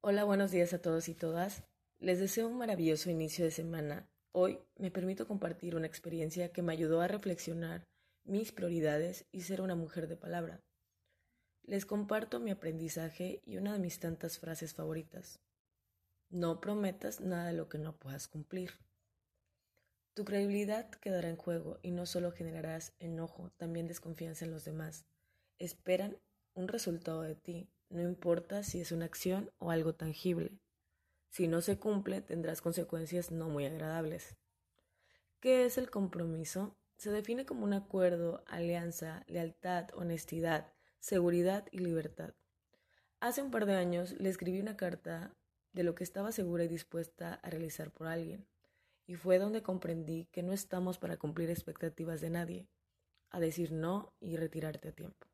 Hola, buenos días a todos y todas. Les deseo un maravilloso inicio de semana. Hoy me permito compartir una experiencia que me ayudó a reflexionar mis prioridades y ser una mujer de palabra. Les comparto mi aprendizaje y una de mis tantas frases favoritas. No prometas nada de lo que no puedas cumplir. Tu credibilidad quedará en juego y no solo generarás enojo, también desconfianza en los demás. Esperan un resultado de ti, no importa si es una acción o algo tangible. Si no se cumple, tendrás consecuencias no muy agradables. ¿Qué es el compromiso? Se define como un acuerdo, alianza, lealtad, honestidad, seguridad y libertad. Hace un par de años le escribí una carta de lo que estaba segura y dispuesta a realizar por alguien, y fue donde comprendí que no estamos para cumplir expectativas de nadie, a decir no y retirarte a tiempo.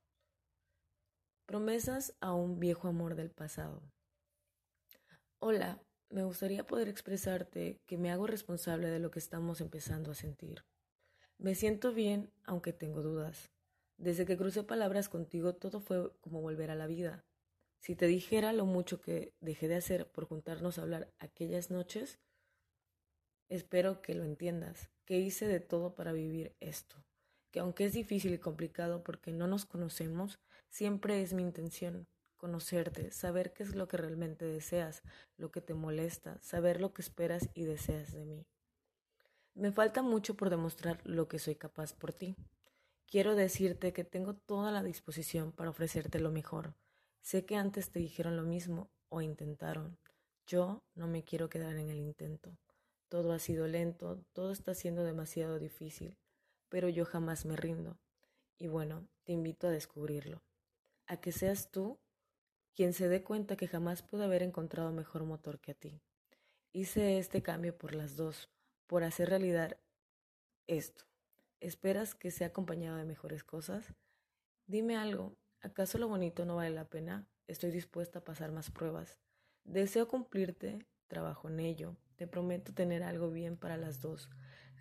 Promesas a un viejo amor del pasado. Hola, me gustaría poder expresarte que me hago responsable de lo que estamos empezando a sentir. Me siento bien, aunque tengo dudas. Desde que crucé palabras contigo todo fue como volver a la vida. Si te dijera lo mucho que dejé de hacer por juntarnos a hablar aquellas noches, espero que lo entiendas, que hice de todo para vivir esto que aunque es difícil y complicado porque no nos conocemos, siempre es mi intención conocerte, saber qué es lo que realmente deseas, lo que te molesta, saber lo que esperas y deseas de mí. Me falta mucho por demostrar lo que soy capaz por ti. Quiero decirte que tengo toda la disposición para ofrecerte lo mejor. Sé que antes te dijeron lo mismo o intentaron. Yo no me quiero quedar en el intento. Todo ha sido lento, todo está siendo demasiado difícil pero yo jamás me rindo. Y bueno, te invito a descubrirlo. A que seas tú quien se dé cuenta que jamás pude haber encontrado mejor motor que a ti. Hice este cambio por las dos, por hacer realidad esto. ¿Esperas que sea acompañado de mejores cosas? Dime algo, ¿acaso lo bonito no vale la pena? Estoy dispuesta a pasar más pruebas. Deseo cumplirte, trabajo en ello. Te prometo tener algo bien para las dos.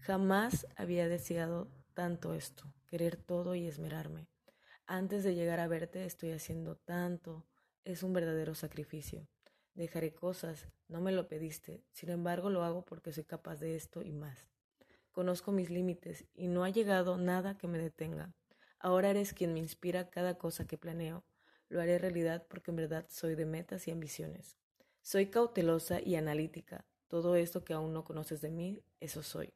Jamás había deseado tanto esto, querer todo y esmerarme. Antes de llegar a verte estoy haciendo tanto, es un verdadero sacrificio. Dejaré cosas, no me lo pediste, sin embargo lo hago porque soy capaz de esto y más. Conozco mis límites y no ha llegado nada que me detenga. Ahora eres quien me inspira cada cosa que planeo. Lo haré realidad porque en verdad soy de metas y ambiciones. Soy cautelosa y analítica. Todo esto que aún no conoces de mí, eso soy.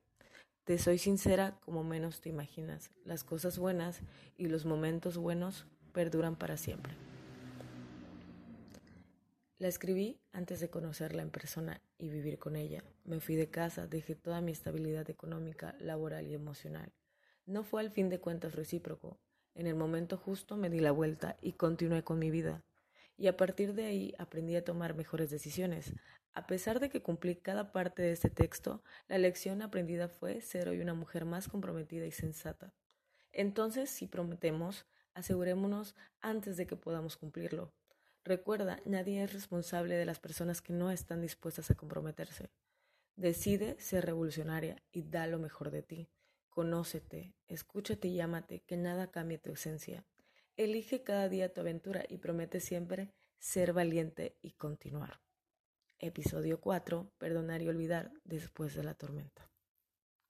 Te soy sincera como menos te imaginas. Las cosas buenas y los momentos buenos perduran para siempre. La escribí antes de conocerla en persona y vivir con ella. Me fui de casa, dejé toda mi estabilidad económica, laboral y emocional. No fue al fin de cuentas recíproco. En el momento justo me di la vuelta y continué con mi vida. Y a partir de ahí aprendí a tomar mejores decisiones, a pesar de que cumplí cada parte de este texto, la lección aprendida fue ser hoy una mujer más comprometida y sensata. Entonces, si prometemos, asegurémonos antes de que podamos cumplirlo. Recuerda, nadie es responsable de las personas que no están dispuestas a comprometerse. Decide ser revolucionaria y da lo mejor de ti. Conócete, escúchate y llámate, que nada cambie tu esencia. Elige cada día tu aventura y promete siempre ser valiente y continuar. Episodio 4. Perdonar y olvidar después de la tormenta.